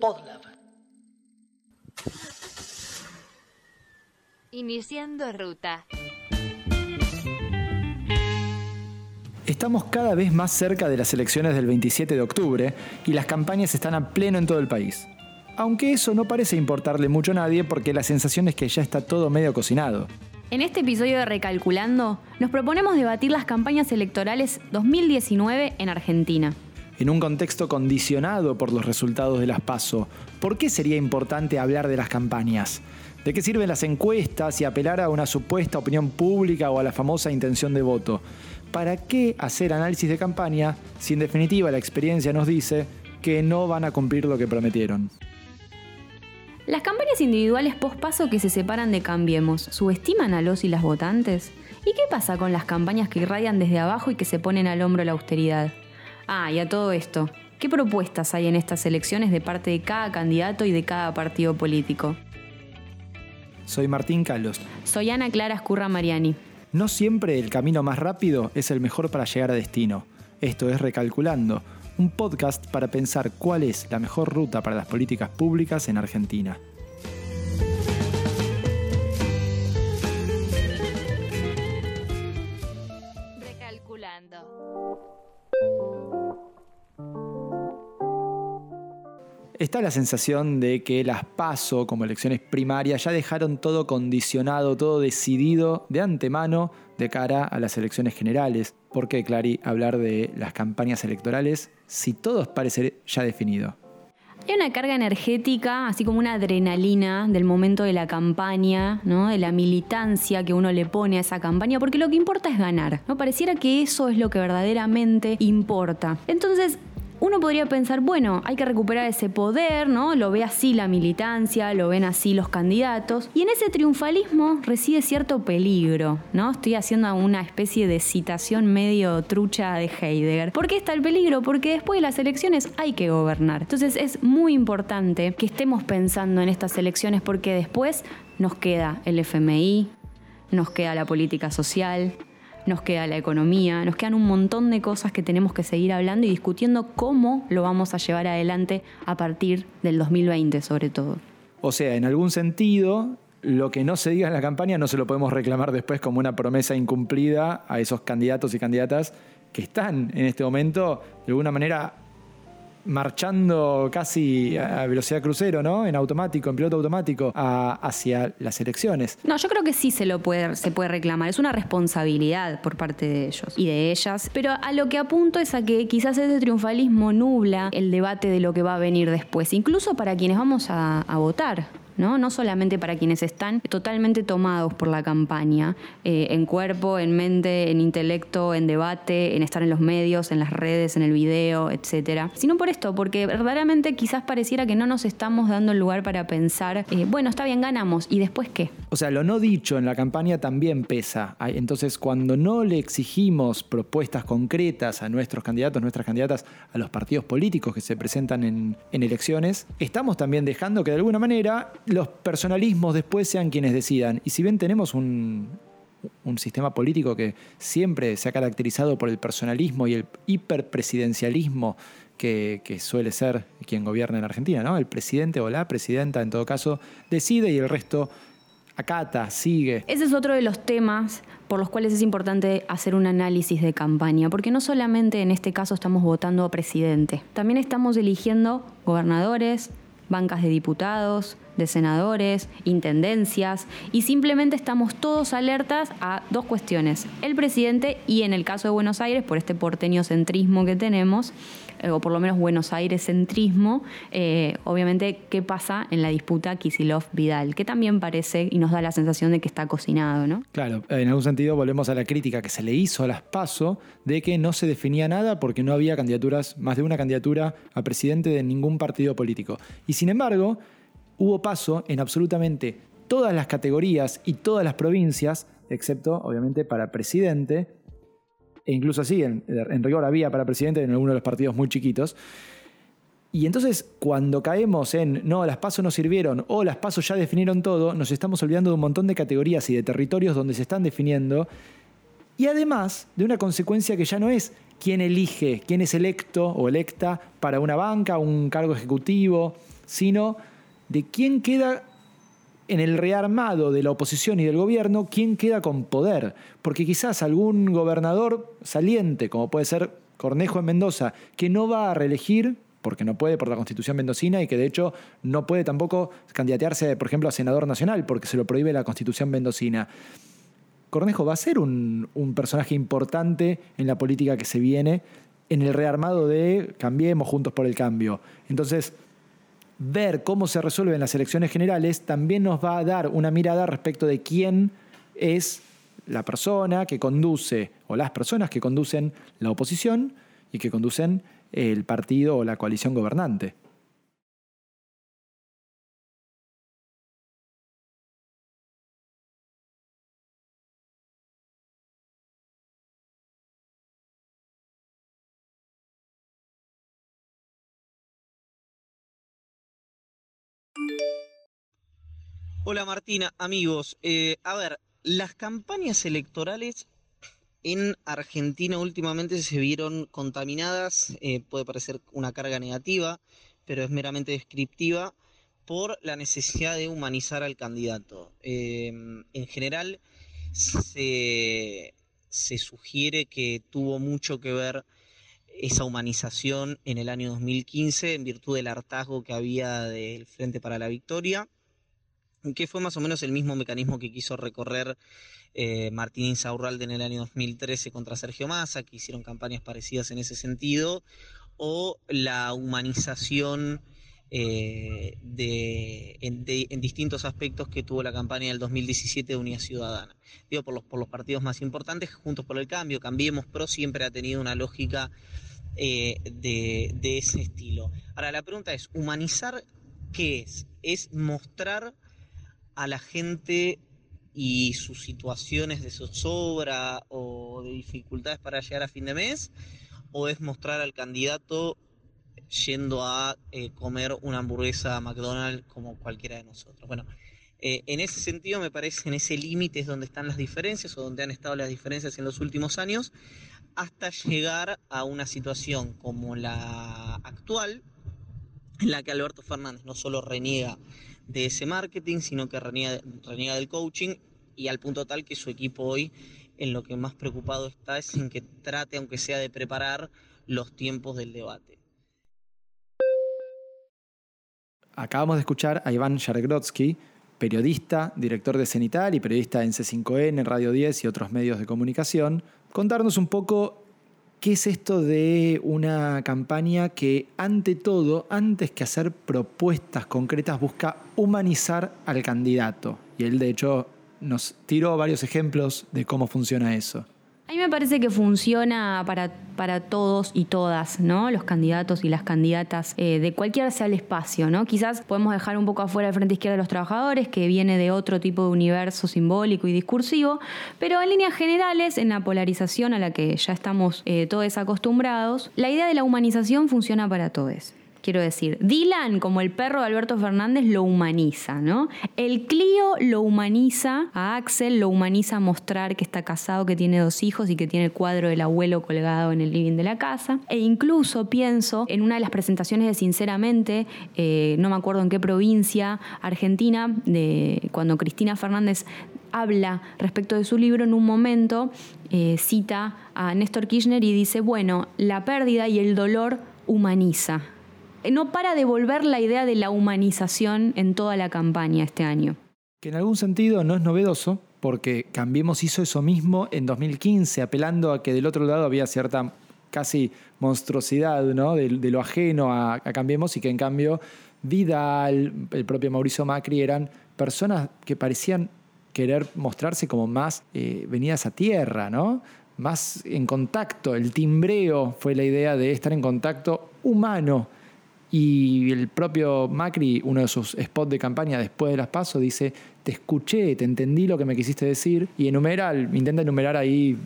Podlab. Iniciando ruta. Estamos cada vez más cerca de las elecciones del 27 de octubre y las campañas están a pleno en todo el país. Aunque eso no parece importarle mucho a nadie porque la sensación es que ya está todo medio cocinado. En este episodio de Recalculando, nos proponemos debatir las campañas electorales 2019 en Argentina. En un contexto condicionado por los resultados de las PASO, ¿por qué sería importante hablar de las campañas? ¿De qué sirven las encuestas y apelar a una supuesta opinión pública o a la famosa intención de voto? ¿Para qué hacer análisis de campaña si en definitiva la experiencia nos dice que no van a cumplir lo que prometieron? Las campañas individuales post-paso que se separan de Cambiemos, ¿subestiman a los y las votantes? ¿Y qué pasa con las campañas que irradian desde abajo y que se ponen al hombro la austeridad? Ah, y a todo esto, ¿qué propuestas hay en estas elecciones de parte de cada candidato y de cada partido político? Soy Martín Carlos. Soy Ana Clara Escurra Mariani. No siempre el camino más rápido es el mejor para llegar a destino. Esto es Recalculando, un podcast para pensar cuál es la mejor ruta para las políticas públicas en Argentina. Está la sensación de que las PASO como elecciones primarias ya dejaron todo condicionado, todo decidido de antemano de cara a las elecciones generales. ¿Por qué, Clary, hablar de las campañas electorales si todo parece ya definido? Hay una carga energética, así como una adrenalina del momento de la campaña, ¿no? de la militancia que uno le pone a esa campaña, porque lo que importa es ganar. ¿no? Pareciera que eso es lo que verdaderamente importa. Entonces, uno podría pensar, bueno, hay que recuperar ese poder, ¿no? Lo ve así la militancia, lo ven así los candidatos. Y en ese triunfalismo reside cierto peligro, ¿no? Estoy haciendo una especie de citación medio trucha de Heidegger. ¿Por qué está el peligro? Porque después de las elecciones hay que gobernar. Entonces es muy importante que estemos pensando en estas elecciones porque después nos queda el FMI, nos queda la política social, nos queda la economía, nos quedan un montón de cosas que tenemos que seguir hablando y discutiendo cómo lo vamos a llevar adelante a partir del 2020 sobre todo. O sea, en algún sentido, lo que no se diga en la campaña no se lo podemos reclamar después como una promesa incumplida a esos candidatos y candidatas que están en este momento de alguna manera marchando casi a velocidad crucero, ¿no? En automático, en piloto automático, hacia las elecciones. No, yo creo que sí se lo puede, se puede reclamar. Es una responsabilidad por parte de ellos y de ellas. Pero a lo que apunto es a que quizás ese triunfalismo nubla el debate de lo que va a venir después, incluso para quienes vamos a votar. ¿No? solamente para quienes están totalmente tomados por la campaña, eh, en cuerpo, en mente, en intelecto, en debate, en estar en los medios, en las redes, en el video, etcétera, sino por esto, porque verdaderamente quizás pareciera que no nos estamos dando el lugar para pensar, eh, bueno, está bien, ganamos, ¿y después qué? O sea, lo no dicho en la campaña también pesa. Entonces, cuando no le exigimos propuestas concretas a nuestros candidatos, nuestras candidatas, a los partidos políticos que se presentan en, en elecciones, estamos también dejando que de alguna manera los personalismos después sean quienes decidan. Y si bien tenemos un, sistema político que siempre se ha caracterizado por el personalismo y el hiperpresidencialismo que, que, suele ser quien gobierna en Argentina, ¿no? El presidente o la presidenta, en todo caso, decide y el resto acata, sigue. Ese es otro de los temas por los cuales es importante hacer un análisis de campaña, porque no solamente en este caso estamos votando a presidente, también estamos eligiendo gobernadores, bancas de diputados, de senadores, intendencias, y simplemente estamos todos alertas a dos cuestiones. El presidente y en el caso de Buenos Aires, por este porteño centrismo que tenemos, eh, o por lo menos Buenos Aires centrismo, eh, obviamente qué pasa en la disputa Kisilov-Vidal, que también parece y nos da la sensación de que está cocinado, ¿no? Claro, en algún sentido volvemos a la crítica que se le hizo a las PASO de que no se definía nada porque no había candidaturas, más de una candidatura a presidente de ningún partido político. Y sin embargo, hubo paso en absolutamente todas las categorías y todas las provincias, excepto obviamente para presidente, e incluso así, en, rigor había para presidente en algunos de los partidos muy chiquitos. Y entonces, cuando caemos en no, las pasos no sirvieron o las pasos ya definieron todo, nos estamos olvidando de un montón de categorías y de territorios donde se están definiendo y además de una consecuencia que ya no es quién elige, quién es electo o electa para una banca, un cargo ejecutivo, sino de quién queda en el rearmado de la oposición y del gobierno, quién queda con poder. Porque quizás algún gobernador saliente, como puede ser Cornejo en Mendoza, que no va a reelegir, porque no puede por la constitución mendocina y que de hecho no puede tampoco candidatearse, por ejemplo, a senador nacional, porque se lo prohíbe la constitución mendocina. Cornejo va a ser un, un personaje importante en la política que se viene, en el rearmado de Cambiemos Juntos por el Cambio. Entonces, ver cómo se resuelven las elecciones generales también nos va a dar una mirada respecto de quién es la persona que conduce o las personas que conducen la oposición y que conducen el partido o la coalición gobernante. Hola Martina, amigos. Eh, a ver, las campañas electorales en Argentina últimamente se vieron contaminadas, eh, puede parecer una carga negativa, pero es meramente descriptiva, por la necesidad de humanizar al candidato. Em, en general se, se sugiere que tuvo mucho que ver esa humanización en el año 2015 en virtud del hartazgo que había del Frente para la Victoria que fue más o menos el mismo mecanismo que quiso recorrer eh, Martín Insaurralde en el año 2013 contra Sergio Massa, que hicieron campañas parecidas en ese sentido, o la humanización eh, de, en, distintos aspectos que tuvo la campaña del 2017 de Unidad Ciudadana. Digo, por los, por los partidos más importantes, Juntos por el Cambio, Cambiemos Pro siempre ha tenido una lógica eh, de, de ese estilo. Ahora, la pregunta es, ¿humanizar qué es? Es mostrar a la gente y sus situaciones de zozobra o de dificultades para llegar a fin de mes, o es mostrar al candidato yendo a eh, comer una hamburguesa a McDonald's como cualquiera de nosotros. Bueno, eh, en ese sentido me parece en ese límite es donde están las diferencias o donde han estado las diferencias en los últimos años, hasta llegar a una situación como la actual, en la que Alberto Fernández no solo reniega de ese marketing, sino que reniega, del coaching y al punto tal que su equipo hoy en lo que más preocupado está es en que trate, aunque sea de preparar los tiempos del debate. Acabamos de escuchar a Iván Yargrodsky, periodista, director de Cenital y periodista en C5N, en Radio 10 y otros medios de comunicación, contarnos un poco ¿Qué es esto de una campaña que ante todo, antes que hacer propuestas concretas, busca humanizar al candidato? Y él de hecho nos tiró varios ejemplos de cómo funciona eso. A mí me parece que funciona para, para todos y todas, ¿no? Los candidatos y las candidatas, eh, de cualquier sea el espacio, ¿no? Quizás podemos dejar un poco afuera el Frente Izquierda de los Trabajadores, que viene de otro tipo de universo simbólico y discursivo, pero en líneas generales, en la polarización a la que ya estamos eh, todos acostumbrados, la idea de la humanización funciona para todos. Quiero decir, Dylan, como el perro de Alberto Fernández, lo humaniza, ¿no? El Clio lo humaniza a Axel, lo humaniza mostrar que está casado, que tiene dos hijos y que tiene el cuadro del abuelo colgado en el living de la casa. E incluso pienso en una de las presentaciones de Sinceramente, eh, no me acuerdo en qué provincia, Argentina, de, cuando Cristina Fernández habla respecto de su libro, en un momento eh, cita a Néstor Kirchner y dice, bueno, la pérdida y el dolor humaniza no para de volver la idea de la humanización en toda la campaña este año. Que en algún sentido no es novedoso, porque Cambiemos hizo eso mismo en 2015, apelando a que del otro lado había cierta casi monstruosidad de, lo ajeno a, Cambiemos y que en cambio Vidal, el propio Mauricio Macri eran personas que parecían querer mostrarse como más eh, venidas a tierra, más en contacto. El timbreo fue la idea de estar en contacto humano y el propio Macri, uno de sus spots de campaña después de las pasos, dice, te escuché, te entendí lo que me quisiste decir, y enumera, intenta enumerar ahí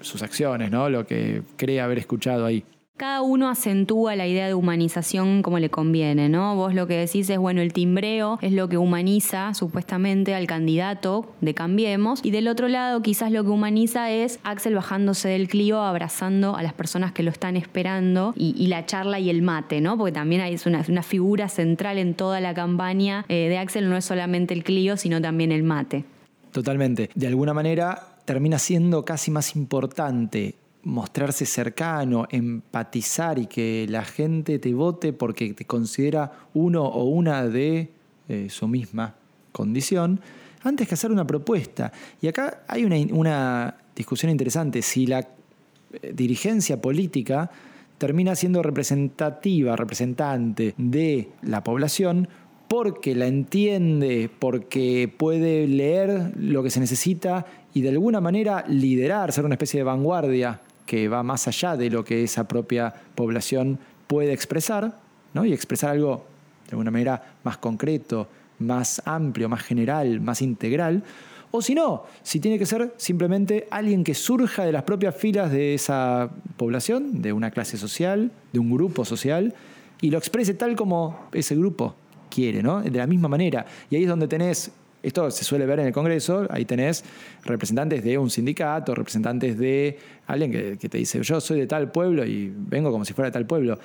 sus acciones, ¿no? lo que cree haber escuchado ahí. Cada uno acentúa la idea de humanización como le conviene, ¿no? Vos lo que decís es, bueno, el timbreo es lo que humaniza supuestamente al candidato de Cambiemos y del otro lado quizás lo que humaniza es Axel bajándose del Clio, abrazando a las personas que lo están esperando y, la charla y el mate, ¿no? Porque también es una, figura central en toda la campaña eh, de Axel, no es solamente el Clio, sino también el mate. Totalmente. De alguna manera termina siendo casi más importante mostrarse cercano, empatizar y que la gente te vote porque te considera uno o una de eh, su misma condición, antes que hacer una propuesta. Y acá hay una, una discusión interesante. Si la eh, dirigencia política termina siendo representativa, representante de la población, porque la entiende, porque puede leer lo que se necesita y de alguna manera liderar, ser una especie de vanguardia que va más allá de lo que esa propia población puede expresar, ¿no? y expresar algo de alguna manera más concreto, más amplio, más general, más integral, o si no, si tiene que ser simplemente alguien que surja de las propias filas de esa población, de una clase social, de un grupo social, y lo exprese tal como ese grupo quiere, ¿no? De la misma manera. Y ahí es donde tenés esto se suele ver en el Congreso, ahí tenés representantes de un sindicato, representantes de alguien que, te dice, yo soy de tal pueblo y vengo como si fuera de tal pueblo.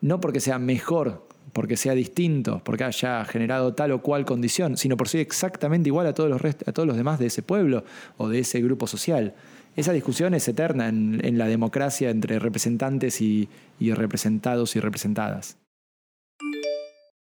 No porque sea mejor, porque sea distinto, porque haya generado tal o cual condición, sino por ser exactamente igual a todos los, a todos los demás de ese pueblo o de ese grupo social. Esa discusión es eterna en, la democracia entre representantes y representados y representadas.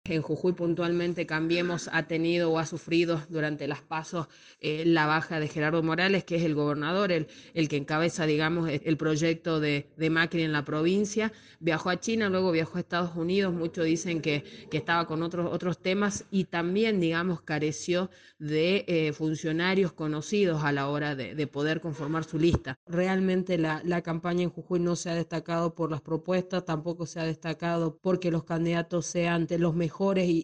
En Jujuy puntualmente Cambiemos ha tenido o ha sufrido durante las pasos eh, la baja de Gerardo Morales, que es el gobernador, el, el que encabeza, digamos, el proyecto de, de, Macri en la provincia. Viajó a China, luego viajó a Estados Unidos, muchos dicen que, que estaba con otros, otros temas y también, digamos, careció de eh, funcionarios conocidos a la hora de, de, poder conformar su lista. Realmente la, la campaña en Jujuy no se ha destacado por las propuestas, tampoco se ha destacado porque los candidatos sean de los mejores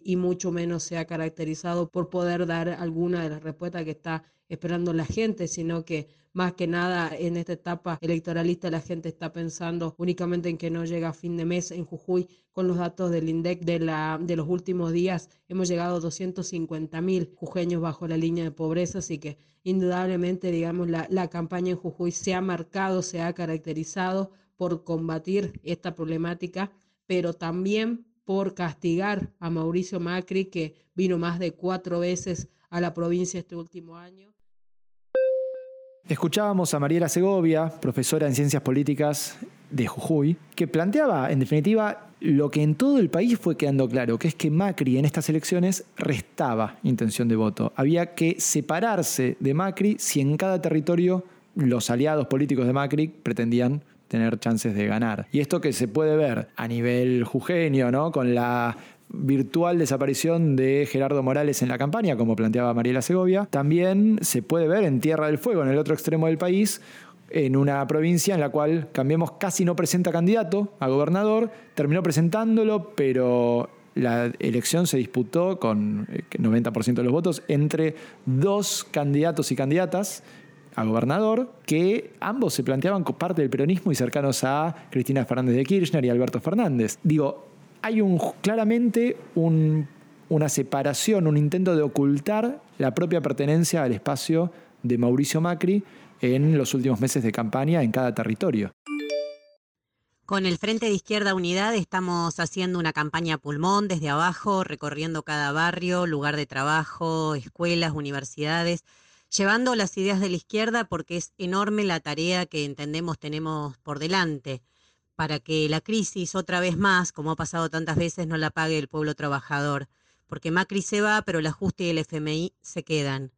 y, mucho menos se ha caracterizado por poder dar alguna de las respuestas que está esperando la gente, sino que más que nada en esta etapa electoralista la gente está pensando únicamente en que no llega a fin de mes en Jujuy con los datos del INDEC de, la, de los últimos días. Hemos llegado a 250 mil jujeños bajo la línea de pobreza, así que indudablemente, digamos, la, la campaña en Jujuy se ha marcado, se ha caracterizado por combatir esta problemática, pero también por castigar a Mauricio Macri, que vino más de cuatro veces a la provincia este último año. Escuchábamos a Mariela Segovia, profesora en Ciencias Políticas de Jujuy, que planteaba, en definitiva, lo que en todo el país fue quedando claro, que es que Macri en estas elecciones restaba intención de voto. Había que separarse de Macri si en cada territorio los aliados políticos de Macri pretendían tener chances de ganar. Y esto que se puede ver a nivel jujeño, ¿no? Con la virtual desaparición de Gerardo Morales en la campaña, como planteaba Mariela Segovia, también se puede ver en Tierra del Fuego, en el otro extremo del país, en una provincia en la cual Cambiemos casi no presenta candidato a gobernador, terminó presentándolo, pero la elección se disputó con 90% eh, de los votos entre dos candidatos y candidatas a gobernador, que ambos se planteaban como parte del peronismo y cercanos a Cristina Fernández de Kirchner y Alberto Fernández. Digo, hay un, claramente una separación, un intento de ocultar la propia pertenencia al espacio de Mauricio Macri en los últimos meses de campaña en cada territorio. Con el Frente de Izquierda Unidad estamos haciendo una campaña pulmón desde abajo, recorriendo cada barrio, lugar de trabajo, escuelas, universidades llevando las ideas de la izquierda porque es enorme la tarea que entendemos tenemos por delante para que la crisis otra vez más, como ha pasado tantas veces, no la pague el pueblo trabajador, porque Macri se va, pero el ajuste y el FMI se quedan.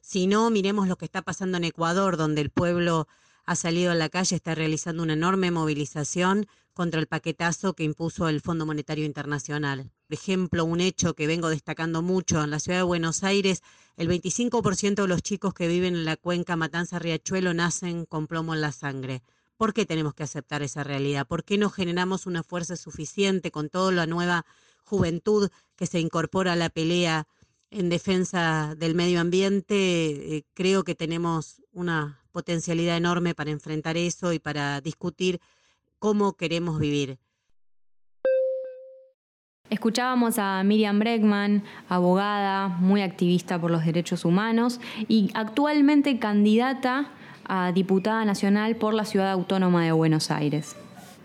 Si no, miremos lo que está pasando en Ecuador, donde el pueblo ha salido a la calle, está realizando una enorme movilización contra el paquetazo que impuso el Fondo Monetario Internacional. Por ejemplo, un hecho que vengo destacando mucho en la ciudad de Buenos Aires, el 25% de los chicos que viven en la cuenca Matanza-Riachuelo nacen con plomo en la sangre. ¿Por qué tenemos que aceptar esa realidad? ¿Por qué no generamos una fuerza suficiente con toda la nueva juventud que se incorpora a la pelea en defensa del medio ambiente? Eh, creo que tenemos una potencialidad enorme para enfrentar eso y para discutir cómo queremos vivir. Escuchábamos a Miriam Bregman, abogada, muy activista por los derechos humanos y actualmente candidata a diputada nacional por la Ciudad Autónoma de Buenos Aires.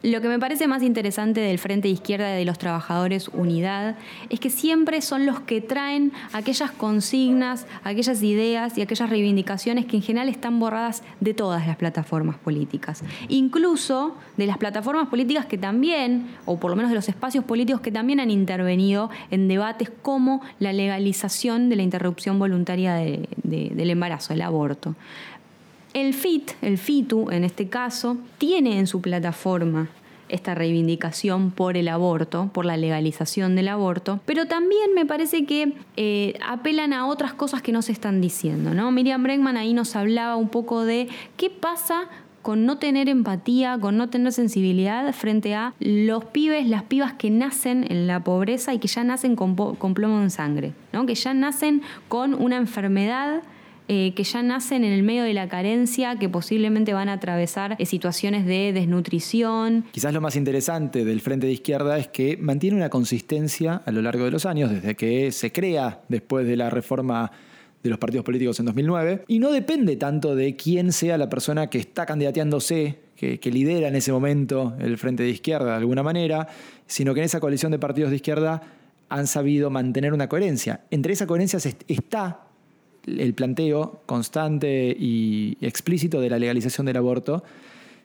Lo que me parece más interesante del Frente de Izquierda de los Trabajadores Unidad es que siempre son los que traen aquellas consignas, aquellas ideas y aquellas reivindicaciones que en general están borradas de todas las plataformas políticas. Incluso de las plataformas políticas que también, o por lo menos de los espacios políticos que también han intervenido en debates como la legalización de la interrupción voluntaria del embarazo, el aborto. El FIT, el FITU en este caso, tiene en su plataforma esta reivindicación por el aborto, por la legalización del aborto, pero también me parece que eh, apelan a otras cosas que no se están diciendo. ¿no? Miriam Bregman ahí nos hablaba un poco de qué pasa con no tener empatía, con no tener sensibilidad frente a los pibes, las pibas que nacen en la pobreza y que ya nacen con, con plomo en sangre, ¿no? que ya nacen con una enfermedad eh, que ya nacen en el medio de la carencia, que posiblemente van a atravesar eh, situaciones de desnutrición. Quizás lo más interesante del Frente de Izquierda es que mantiene una consistencia a lo largo de los años, desde que se crea después de la reforma de los partidos políticos en 2009, y no depende tanto de quién sea la persona que está candidateándose, que, que, lidera en ese momento el Frente de Izquierda de alguna manera, sino que en esa coalición de partidos de izquierda han sabido mantener una coherencia. Entre esa coherencia está el planteo constante y explícito de la legalización del aborto,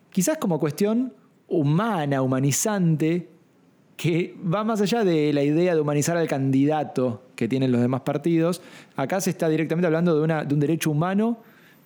quizás como cuestión humana, humanizante, que va más allá de la idea de humanizar al candidato que tienen los demás partidos. Acá se está directamente hablando de, una, de un derecho humano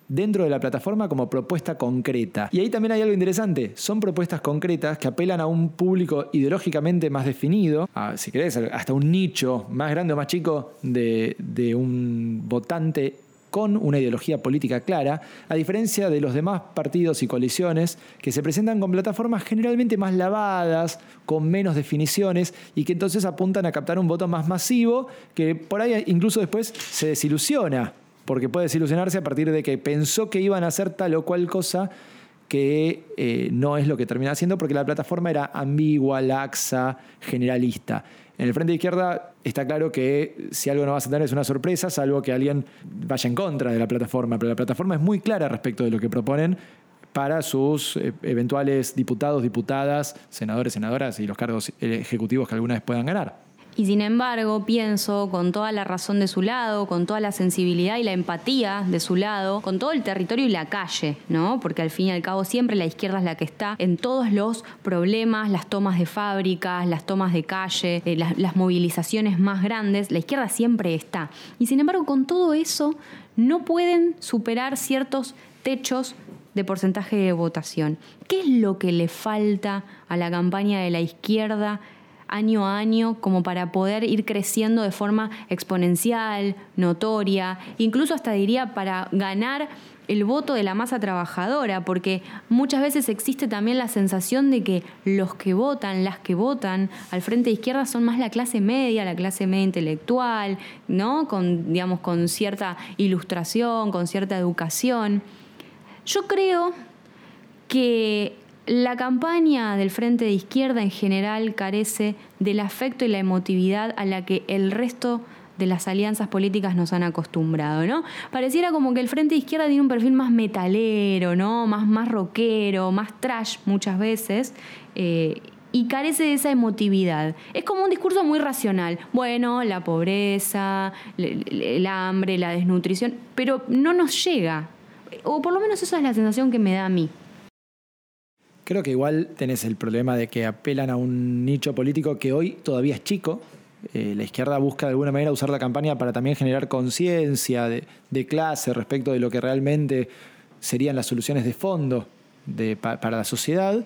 dentro de la plataforma como propuesta concreta. Y ahí también hay algo interesante, son propuestas concretas que apelan a un público ideológicamente más definido, si querés, hasta un nicho más grande o más chico de un votante con una ideología política clara, a diferencia de los demás partidos y coaliciones que se presentan con plataformas generalmente más lavadas, con menos definiciones y que entonces apuntan a captar un voto más masivo que por ahí incluso después se desilusiona porque puede desilusionarse a partir de que pensó que iban a hacer tal o cual cosa que eh, no es lo que termina haciendo porque la plataforma era ambigua, laxa, generalista. En el frente de izquierda está claro que si algo no vas a tener es una sorpresa, salvo que alguien vaya en contra de la plataforma, pero la plataforma es muy clara respecto de lo que proponen para sus eh, eventuales diputados, diputadas, senadores, senadoras y los cargos ejecutivos que alguna vez puedan ganar. Y sin embargo, pienso con toda la razón de su lado, con toda la sensibilidad y la empatía de su lado, con todo el territorio y la calle, ¿no? Porque al fin y al cabo siempre la izquierda es la que está en todos los problemas, las tomas de fábricas, las tomas de calle, eh, las, las movilizaciones más grandes, la izquierda siempre está. Y sin embargo, con todo eso, no pueden superar ciertos techos de porcentaje de votación. ¿Qué es lo que le falta a la campaña de la izquierda año a año como para poder ir creciendo de forma exponencial, notoria, incluso hasta diría para ganar el voto de la masa trabajadora, porque muchas veces existe también la sensación de que los que votan, las que votan al frente de izquierda son más la clase media, la clase media intelectual, ¿no? Con, digamos, con cierta ilustración, con cierta educación. Yo creo que la campaña del Frente de Izquierda en general carece del afecto y la emotividad a la que el resto de las alianzas políticas nos han acostumbrado, ¿no? Pareciera como que el Frente de Izquierda tiene un perfil más metalero, ¿no? Más, más rockero, más trash muchas veces. Eh, y carece de esa emotividad. Es como un discurso muy racional. Bueno, la pobreza, el hambre, la desnutrición, pero no nos llega. O por lo menos esa es la sensación que me da a mí. Creo que igual tenés el problema de que apelan a un nicho político que hoy todavía es chico. Eh, la izquierda busca de alguna manera usar la campaña para también generar conciencia de, clase respecto de lo que realmente serían las soluciones de fondo para la sociedad.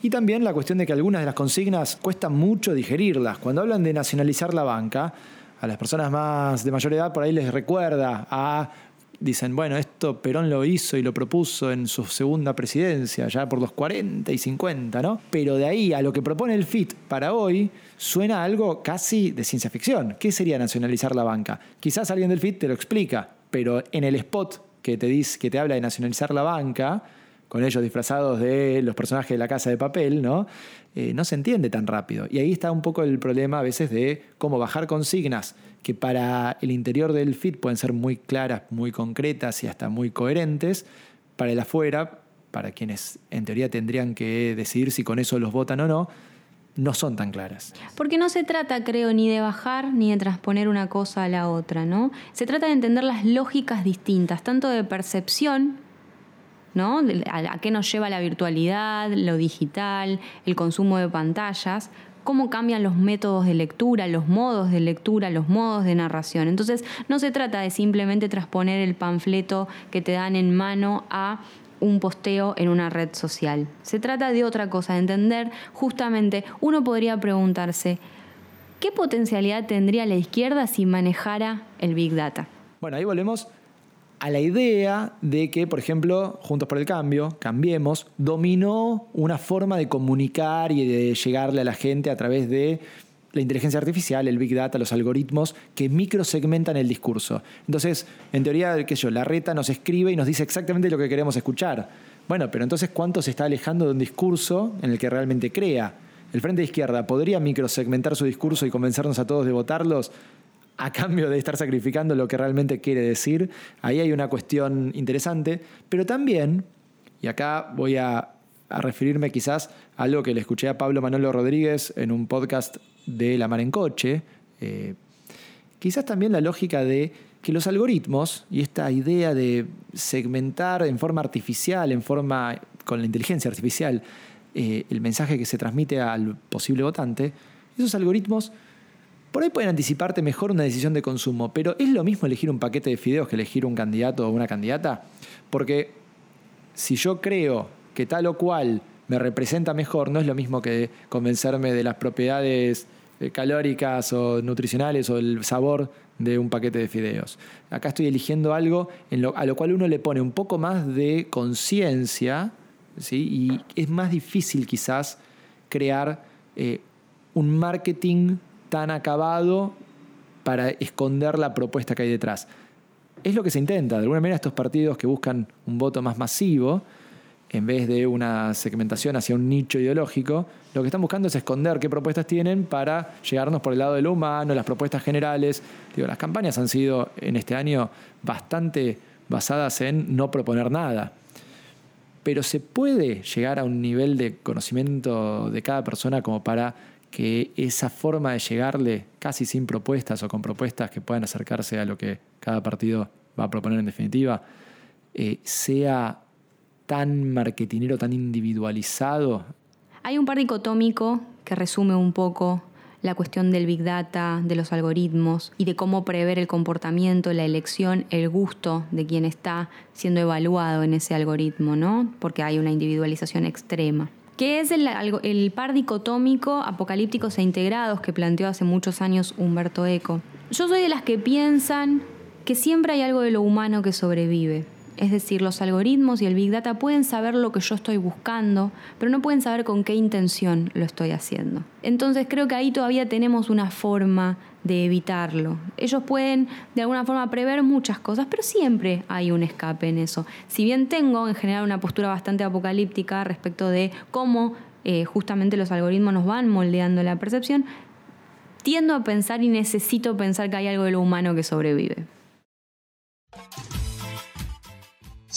Y también la cuestión de que algunas de las consignas cuesta mucho digerirlas. Cuando hablan de nacionalizar la banca, a las personas más de mayor edad por ahí les recuerda a dicen, bueno, esto Perón lo hizo y lo propuso en su segunda presidencia, ya por los 40 y 50, ¿no? Pero de ahí a lo que propone el FIT para hoy, suena algo casi de ciencia ficción. ¿Qué sería nacionalizar la banca? Quizás alguien del FIT te lo explica, pero en el spot que te, dice, que te habla de nacionalizar la banca, con ellos disfrazados de los personajes de la casa de papel, ¿no? Eh, no se entiende tan rápido. Y ahí está un poco el problema a veces de cómo bajar consignas que para el interior del feed pueden ser muy claras, muy concretas y hasta muy coherentes, para el afuera, para quienes en teoría tendrían que decidir si con eso los votan o no, no son tan claras. Porque no se trata, creo, ni de bajar ni de transponer una cosa a la otra, ¿no? Se trata de entender las lógicas distintas, tanto de percepción, ¿no? A qué nos lleva la virtualidad, lo digital, el consumo de pantallas, cómo cambian los métodos de lectura, los modos de lectura, los modos de narración. Entonces, no se trata de simplemente transponer el panfleto que te dan en mano a un posteo en una red social. Se trata de otra cosa, de entender justamente, uno podría preguntarse, ¿qué potencialidad tendría la izquierda si manejara el Big Data? Bueno, ahí volvemos a la idea de que, por ejemplo, Juntos por el Cambio, Cambiemos, dominó una forma de comunicar y de llegarle a la gente a través de la inteligencia artificial, el big data, los algoritmos que microsegmentan el discurso. Entonces, en teoría, qué yo, la reta nos escribe y nos dice exactamente lo que queremos escuchar. Bueno, pero entonces, ¿cuánto se está alejando de un discurso en el que realmente crea? El Frente de Izquierda podría microsegmentar su discurso y convencernos a todos de votarlos a cambio de estar sacrificando lo que realmente quiere decir. Ahí hay una cuestión interesante, pero también, y acá voy a, referirme quizás a algo que le escuché a Pablo Manolo Rodríguez en un podcast de La Mar en Coche, eh, quizás también la lógica de que los algoritmos y esta idea de segmentar en forma artificial, en forma con la inteligencia artificial, eh, el mensaje que se transmite al posible votante, esos algoritmos por ahí pueden anticiparte mejor una decisión de consumo, pero ¿es lo mismo elegir un paquete de fideos que elegir un candidato o una candidata? Porque si yo creo que tal o cual me representa mejor, no es lo mismo que convencerme de las propiedades eh, calóricas o nutricionales o el sabor de un paquete de fideos. Acá estoy eligiendo algo a lo cual uno le pone un poco más de conciencia ¿sí? y es más difícil quizás crear eh, un marketing tan acabado para esconder la propuesta que hay detrás. Es lo que se intenta, de alguna manera estos partidos que buscan un voto más masivo, en vez de una segmentación hacia un nicho ideológico, lo que están buscando es esconder qué propuestas tienen para llegarnos por el lado de humano, las propuestas generales. Digo, las campañas han sido en este año bastante basadas en no proponer nada. Pero se puede llegar a un nivel de conocimiento de cada persona como para que esa forma de llegarle casi sin propuestas o con propuestas que puedan acercarse a lo que cada partido va a proponer en definitiva, eh, sea tan marketinero, tan individualizado. Hay un par dicotómico que resume un poco la cuestión del big data, de los algoritmos y de cómo prever el comportamiento, la elección, el gusto de quien está siendo evaluado en ese algoritmo, ¿no? Porque hay una individualización extrema que es el, el par dicotómico apocalípticos e integrados que planteó hace muchos años Humberto Eco. Yo soy de las que piensan que siempre hay algo de lo humano que sobrevive. Es decir, los algoritmos y el Big Data pueden saber lo que yo estoy buscando, pero no pueden saber con qué intención lo estoy haciendo. Entonces creo que ahí todavía tenemos una forma de evitarlo. Ellos pueden de alguna forma prever muchas cosas, pero siempre hay un escape en eso. Si bien tengo en general una postura bastante apocalíptica respecto de cómo eh, justamente los algoritmos nos van moldeando la percepción, tiendo a pensar y necesito pensar que hay algo de lo humano que sobrevive.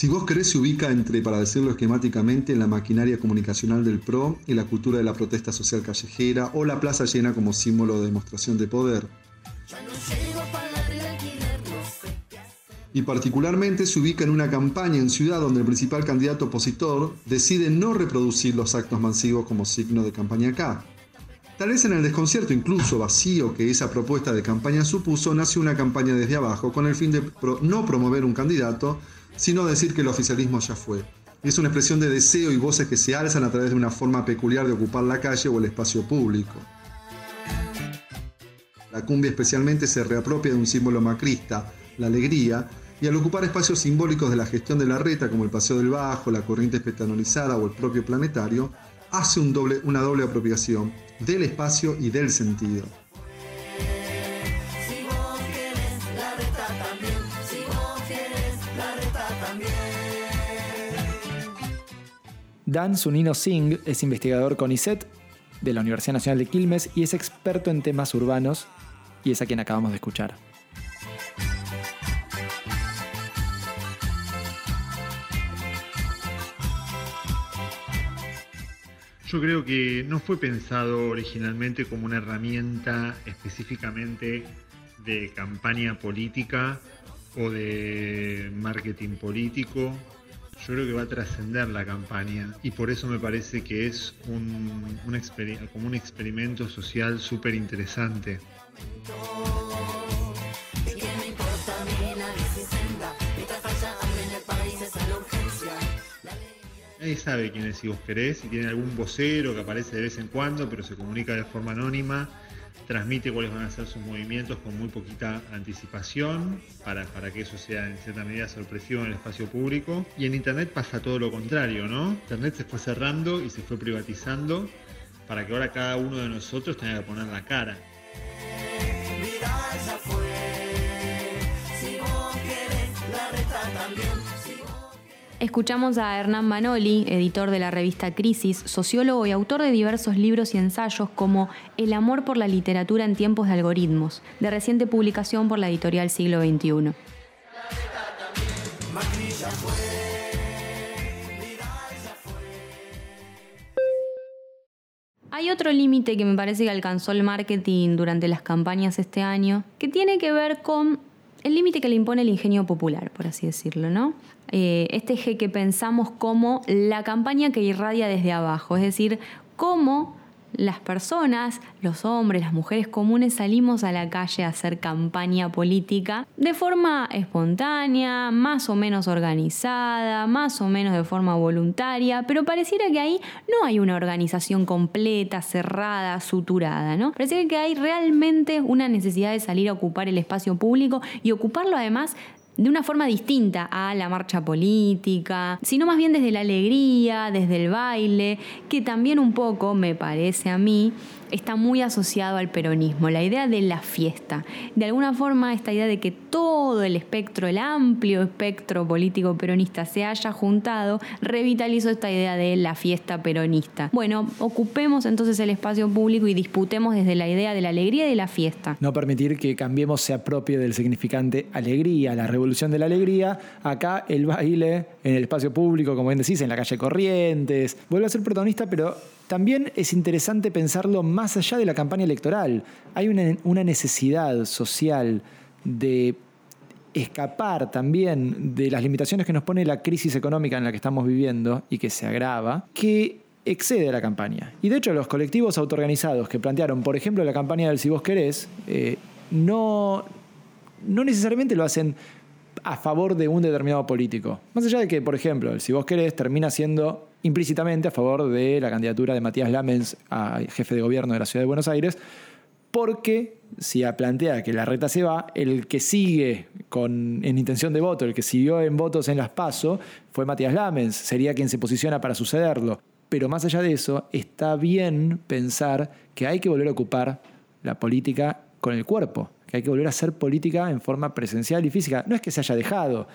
Si vos querés, se ubica entre, para decirlo esquemáticamente, la maquinaria comunicacional del PRO y la cultura de la protesta social callejera o la plaza llena como símbolo de demostración de poder. Y particularmente se ubica en una campaña en ciudad donde el principal candidato opositor decide no reproducir los actos masivos como signo de campaña acá. Tal vez en el desconcierto incluso vacío que esa propuesta de campaña supuso, nace una campaña desde abajo con el fin de no promover un candidato, sino decir que el oficialismo ya fue. Es una expresión de deseo y voces que se alzan a través de una forma peculiar de ocupar la calle o el espacio público. La cumbia especialmente se reapropia de un símbolo macrista, la alegría, y al ocupar espacios simbólicos de la gestión de la reta como el Paseo del Bajo, la corriente espetanolizada o el propio planetario, hace una doble apropiación del espacio y del sentido. Dan Sunino Singh es investigador con ISET de la Universidad Nacional de Quilmes y es experto en temas urbanos y es a quien acabamos de escuchar. Yo creo que no fue pensado originalmente como una herramienta específicamente de campaña política o de marketing político. Yo creo que va a trascender la campaña y por eso me parece que es un, como un experimento social súper interesante. Nadie sabe quién es si vos querés, si tiene algún vocero que aparece de vez en cuando, pero se comunica de forma anónima, transmite cuáles van a ser sus movimientos con muy poquita anticipación, para, para que eso sea en cierta medida sorpresivo en el espacio público. Y en Internet pasa todo lo contrario, ¿no? Internet se fue cerrando y se fue privatizando para que ahora cada uno de nosotros tenga que poner la cara. Escuchamos a Hernán Manoli, editor de la revista Crisis, sociólogo y autor de diversos libros y ensayos como El amor por la literatura en tiempos de algoritmos, de reciente publicación por la editorial Siglo XXI. Hay otro límite que me parece que alcanzó el marketing durante las campañas este año, que tiene que ver con el límite que le impone el ingenio popular, por así decirlo, ¿no? Eh, este eje que pensamos como la campaña que irradia desde abajo, es decir, cómo las personas, los hombres, las mujeres comunes salimos a la calle a hacer campaña política de forma espontánea, más o menos organizada, más o menos de forma voluntaria, pero pareciera que ahí no hay una organización completa, cerrada, suturada, ¿no? Pareciera que hay realmente una necesidad de salir a ocupar el espacio público y ocuparlo además de una forma distinta a la marcha política, sino más bien desde la alegría, desde el baile, que también un poco, me parece a mí, está muy asociado al peronismo, la idea de la fiesta. De alguna forma, esta idea de que todo el espectro, el amplio espectro político peronista se haya juntado, revitalizó esta idea de la fiesta peronista. Bueno, ocupemos entonces el espacio público y disputemos desde la idea de la alegría y de la fiesta. No permitir que Cambiemos se apropie del significante alegría, la revolución de la alegría. Acá el baile en el espacio público, como bien decís, en la calle Corrientes, vuelve a ser protagonista, pero también es interesante pensarlo más allá de la campaña electoral. Hay una, necesidad social de escapar también de las limitaciones que nos pone la crisis económica en la que estamos viviendo y que se agrava, que excede a la campaña. Y de hecho los colectivos autoorganizados que plantearon, por ejemplo, la campaña del Si vos querés, eh, no, no necesariamente lo hacen a favor de un determinado político. Más allá de que, por ejemplo, Si vos querés termina siendo implícitamente a favor de la candidatura de Matías Lamens a jefe de gobierno de la ciudad de Buenos Aires, porque si plantea que la reta se va, el que sigue con, en intención de voto, el que siguió en votos en las PASO, fue Matías Lamens, sería quien se posiciona para sucederlo. Pero más allá de eso, está bien pensar que hay que volver a ocupar la política con el cuerpo, que hay que volver a hacer política en forma presencial y física. No es que se haya dejado,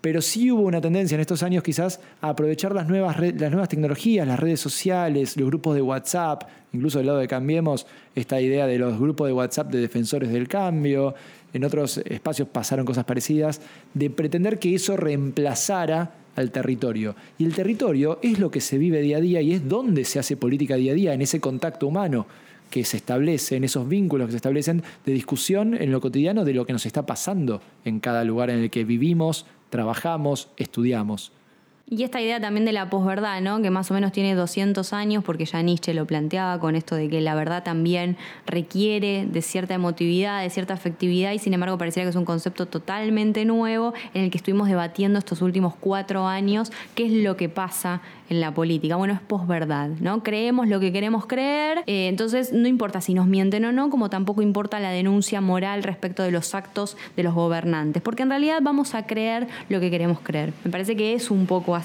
pero sí hubo una tendencia en estos años quizás a aprovechar las nuevas, las nuevas tecnologías, las redes sociales, los grupos de WhatsApp, incluso del lado de Cambiemos, esta idea de los grupos de WhatsApp de defensores del cambio, en otros espacios pasaron cosas parecidas, de pretender que eso reemplazara al territorio. Y el territorio es lo que se vive día a día y es donde se hace política día a día, en ese contacto humano que se establece, en esos vínculos que se establecen de discusión en lo cotidiano de lo que nos está pasando en cada lugar en el que vivimos, trabajamos, estudiamos. Y esta idea también de la posverdad, ¿no? que más o menos tiene 200 años, porque ya Nietzsche lo planteaba con esto de que la verdad también requiere de cierta emotividad, de cierta afectividad, y sin embargo pareciera que es un concepto totalmente nuevo en el que estuvimos debatiendo estos últimos cuatro años qué es lo que pasa en la política. Bueno, es posverdad, ¿no? Creemos lo que queremos creer, eh, entonces no importa si nos mienten o no, como tampoco importa la denuncia moral respecto de los actos de los gobernantes, porque en realidad vamos a creer lo que queremos creer. Me parece que es un poco así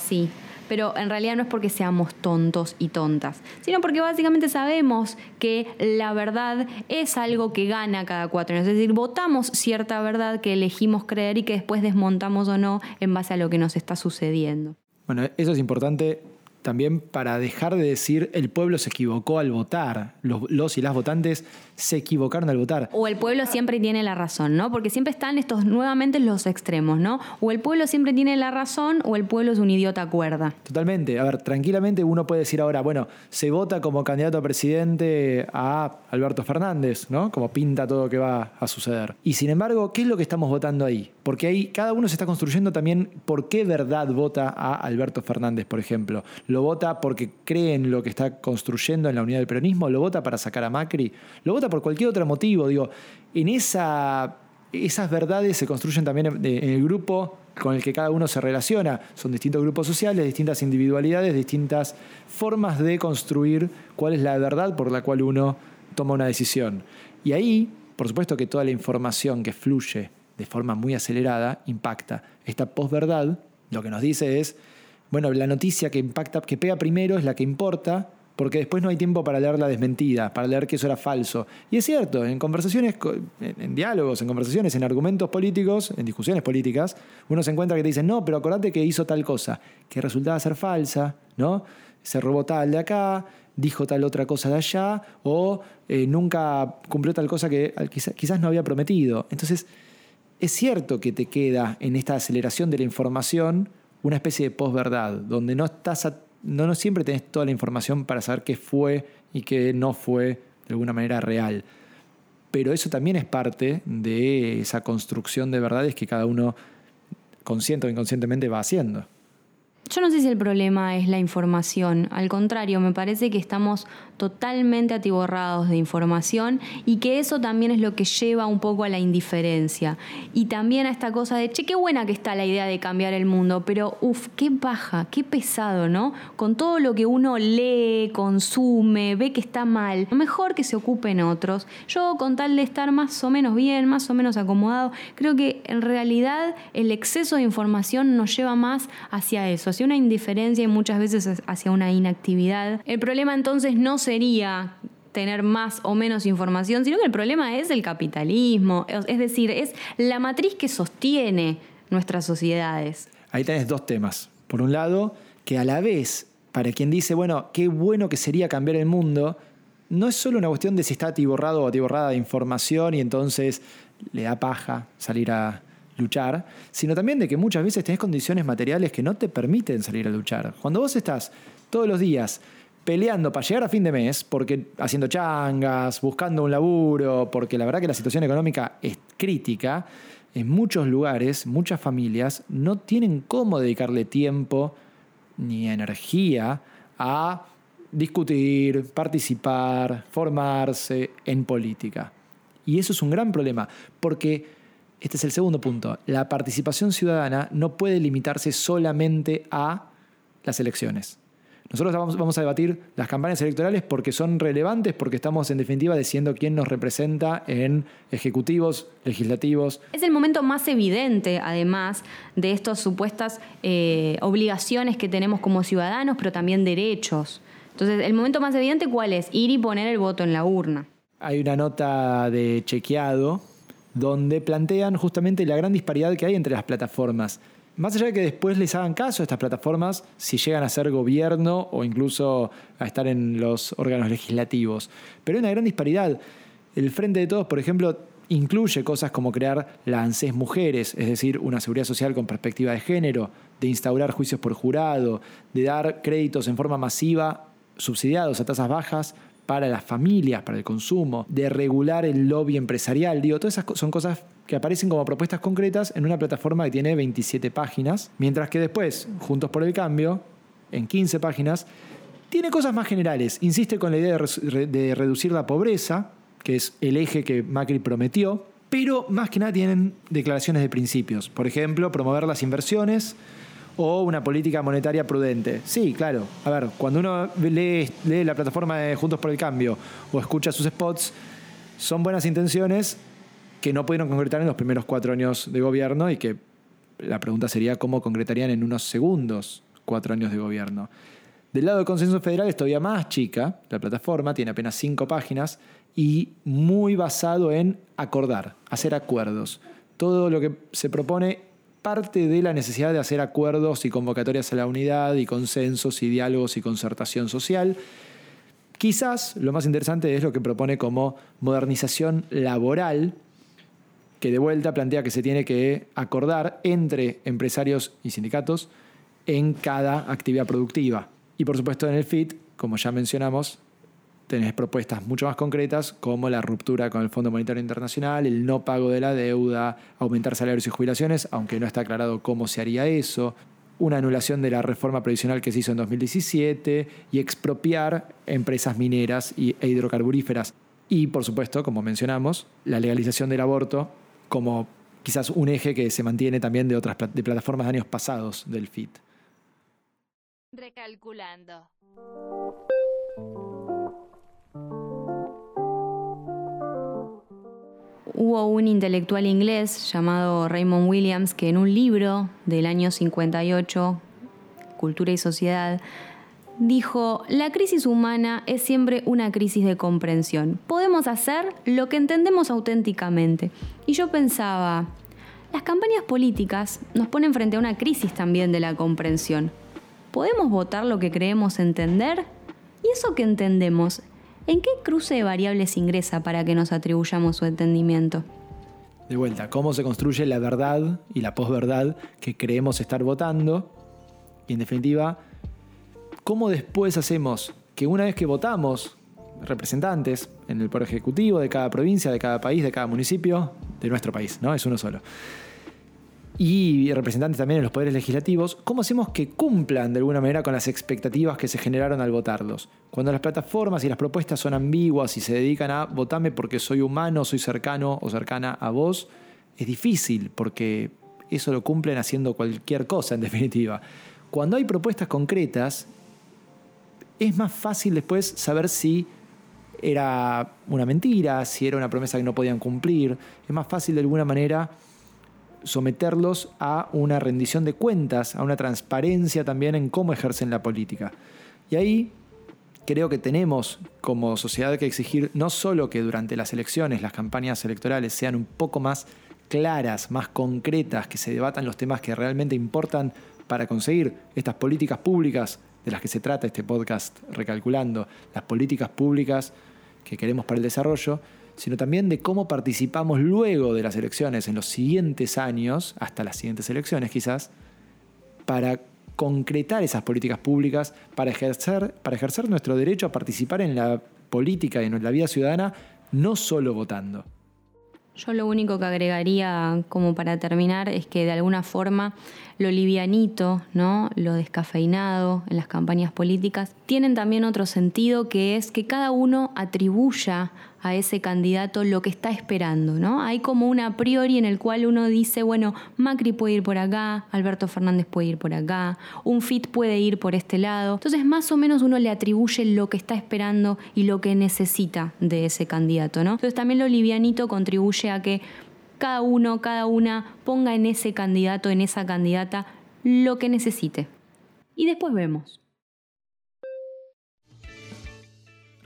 pero en realidad no es porque seamos tontos y tontas, sino porque básicamente sabemos que la verdad es algo que gana cada cuatro años. Es decir, votamos cierta verdad que elegimos creer y que después desmontamos o no en base a lo que nos está sucediendo. Bueno, eso es importante también para dejar de decir el pueblo se equivocó al votar, los, y las votantes se equivocaron al votar. O el pueblo siempre tiene la razón, ¿no? Porque siempre están estos nuevamente los extremos, ¿no? O el pueblo siempre tiene la razón o el pueblo es un idiota cuerda. Totalmente. A ver, tranquilamente uno puede decir ahora, bueno, se vota como candidato a presidente a Alberto Fernández, ¿no? Como pinta todo que va a suceder. Y sin embargo, ¿qué es lo que estamos votando ahí? Porque ahí cada uno se está construyendo también por qué verdad vota a Alberto Fernández, por ejemplo. ¿Lo vota porque cree en lo que está construyendo en la unidad del peronismo? ¿Lo vota para sacar a Macri? ¿Lo vota por cualquier otro motivo? Digo, en esa, esas verdades se construyen también en el grupo con el que cada uno se relaciona. Son distintos grupos sociales, distintas individualidades, distintas formas de construir cuál es la verdad por la cual uno toma una decisión. Y ahí, por supuesto que toda la información que fluye de forma muy acelerada impacta. Esta posverdad lo que nos dice es, bueno, la noticia que impacta, que pega primero es la que importa, porque después no hay tiempo para leer la desmentida, para leer que eso era falso. Y es cierto, en conversaciones, en diálogos, en conversaciones, en argumentos políticos, en discusiones políticas, uno se encuentra que te dicen, no, pero acordate que hizo tal cosa, que resultaba ser falsa, ¿no? Se robó tal de acá, dijo tal otra cosa de allá, o eh, nunca cumplió tal cosa que quizás no había prometido. Entonces, es cierto que te queda en esta aceleración de la información una especie de posverdad, donde no, estás no, siempre tenés toda la información para saber qué fue y qué no fue de alguna manera real. Pero eso también es parte de esa construcción de verdades que cada uno consciente o inconscientemente va haciendo. Yo no sé si el problema es la información, al contrario, me parece que estamos totalmente atiborrados de información y que eso también es lo que lleva un poco a la indiferencia y también a esta cosa de, che, qué buena que está la idea de cambiar el mundo, pero uff, qué baja, qué pesado, ¿no? Con todo lo que uno lee, consume, ve que está mal, mejor que se ocupen otros. Yo con tal de estar más o menos bien, más o menos acomodado, creo que en realidad el exceso de información nos lleva más hacia eso hacia una indiferencia y muchas veces hacia una inactividad. El problema entonces no sería tener más o menos información, sino que el problema es el capitalismo, es decir, es la matriz que sostiene nuestras sociedades. Ahí tenés dos temas. Por un lado, que a la vez, para quien dice, bueno, qué bueno que sería cambiar el mundo, no es solo una cuestión de si está atiborrado o atiborrada de información y entonces le da paja salir a, luchar, sino también de que muchas veces tenés condiciones materiales que no te permiten salir a luchar. Cuando vos estás todos los días peleando para llegar a fin de mes, porque haciendo changas, buscando un laburo, porque la verdad que la situación económica es crítica, en muchos lugares, muchas familias no tienen cómo dedicarle tiempo ni energía a discutir, participar, formarse en política. Y eso es un gran problema, porque este es el segundo punto. La participación ciudadana no puede limitarse solamente a las elecciones. Nosotros vamos, a debatir las campañas electorales porque son relevantes, porque estamos en definitiva diciendo quién nos representa en ejecutivos, legislativos. Es el momento más evidente, además, de estas supuestas eh, obligaciones que tenemos como ciudadanos, pero también derechos. Entonces, el momento más evidente, ¿cuál es? Ir y poner el voto en la urna. Hay una nota de chequeado donde plantean justamente la gran disparidad que hay entre las plataformas. Más allá de que después les hagan caso a estas plataformas, si llegan a ser gobierno o incluso a estar en los órganos legislativos. Pero hay una gran disparidad. El Frente de Todos, por ejemplo, incluye cosas como crear la ANSES Mujeres, es decir, una seguridad social con perspectiva de género, de instaurar juicios por jurado, de dar créditos en forma masiva subsidiados a tasas bajas para las familias, para el consumo, de regular el lobby empresarial. Digo, todas esas son cosas que aparecen como propuestas concretas en una plataforma que tiene 27 páginas, mientras que después, Juntos por el Cambio, en 15 páginas, tiene cosas más generales. Insiste con la idea de, reducir la pobreza, que es el eje que Macri prometió, pero más que nada tienen declaraciones de principios. Por ejemplo, promover las inversiones, o una política monetaria prudente. Sí, claro. A ver, cuando uno lee, la plataforma de Juntos por el Cambio o escucha sus spots, son buenas intenciones que no pudieron concretar en los primeros cuatro años de gobierno y que la pregunta sería cómo concretarían en unos segundos cuatro años de gobierno. Del lado del consenso federal es todavía más chica, la plataforma tiene apenas cinco páginas y muy basado en acordar, hacer acuerdos. Todo lo que se propone parte de la necesidad de hacer acuerdos y convocatorias a la unidad y consensos y diálogos y concertación social. Quizás lo más interesante es lo que propone como modernización laboral, que de vuelta plantea que se tiene que acordar entre empresarios y sindicatos en cada actividad productiva. Y por supuesto en el FIT, como ya mencionamos, tenés propuestas mucho más concretas como la ruptura con el Fondo Monetario Internacional, el no pago de la deuda, aumentar salarios y jubilaciones, aunque no está aclarado cómo se haría eso, una anulación de la reforma previsional que se hizo en 2017 y expropiar empresas mineras e hidrocarburíferas. Y, por supuesto, como mencionamos, la legalización del aborto como quizás un eje que se mantiene también de otras de plataformas de años pasados del FIT. Recalculando. Hubo un intelectual inglés llamado Raymond Williams que en un libro del año 58, Cultura y Sociedad, dijo, la crisis humana es siempre una crisis de comprensión. Podemos hacer lo que entendemos auténticamente. Y yo pensaba, las campañas políticas nos ponen frente a una crisis también de la comprensión. ¿Podemos votar lo que creemos entender? ¿Y eso que entendemos ¿En qué cruce de variables ingresa para que nos atribuyamos su entendimiento? De vuelta, ¿cómo se construye la verdad y la posverdad que creemos estar votando? Y en definitiva, ¿cómo después hacemos que una vez que votamos representantes en el Poder Ejecutivo de cada provincia, de cada país, de cada municipio, de nuestro país, ¿no? Es uno solo y representantes también en los poderes legislativos, ¿cómo hacemos que cumplan de alguna manera con las expectativas que se generaron al votarlos? Cuando las plataformas y las propuestas son ambiguas y se dedican a votarme porque soy humano, soy cercano o cercana a vos, es difícil porque eso lo cumplen haciendo cualquier cosa en definitiva. Cuando hay propuestas concretas, es más fácil después saber si era una mentira, si era una promesa que no podían cumplir. Es más fácil de alguna manera someterlos a una rendición de cuentas, a una transparencia también en cómo ejercen la política. Y ahí creo que tenemos como sociedad que exigir no solo que durante las elecciones, las campañas electorales sean un poco más claras, más concretas, que se debatan los temas que realmente importan para conseguir estas políticas públicas de las que se trata este podcast recalculando, las políticas públicas que queremos para el desarrollo, sino también de cómo participamos luego de las elecciones, en los siguientes años, hasta las siguientes elecciones quizás, para concretar esas políticas públicas, para ejercer, para ejercer nuestro derecho a participar en la política y en la vida ciudadana, no solo votando. Yo lo único que agregaría como para terminar es que de alguna forma lo livianito, ¿no? lo descafeinado en las campañas políticas, tienen también otro sentido que es que cada uno atribuya a ese candidato lo que está esperando, ¿no? Hay como un a priori en el cual uno dice, bueno, Macri puede ir por acá, Alberto Fernández puede ir por acá, un FIT puede ir por este lado. Entonces, más o menos uno le atribuye lo que está esperando y lo que necesita de ese candidato, ¿no? Entonces, también lo livianito contribuye a que cada uno, cada una ponga en ese candidato, en esa candidata, lo que necesite. Y después vemos.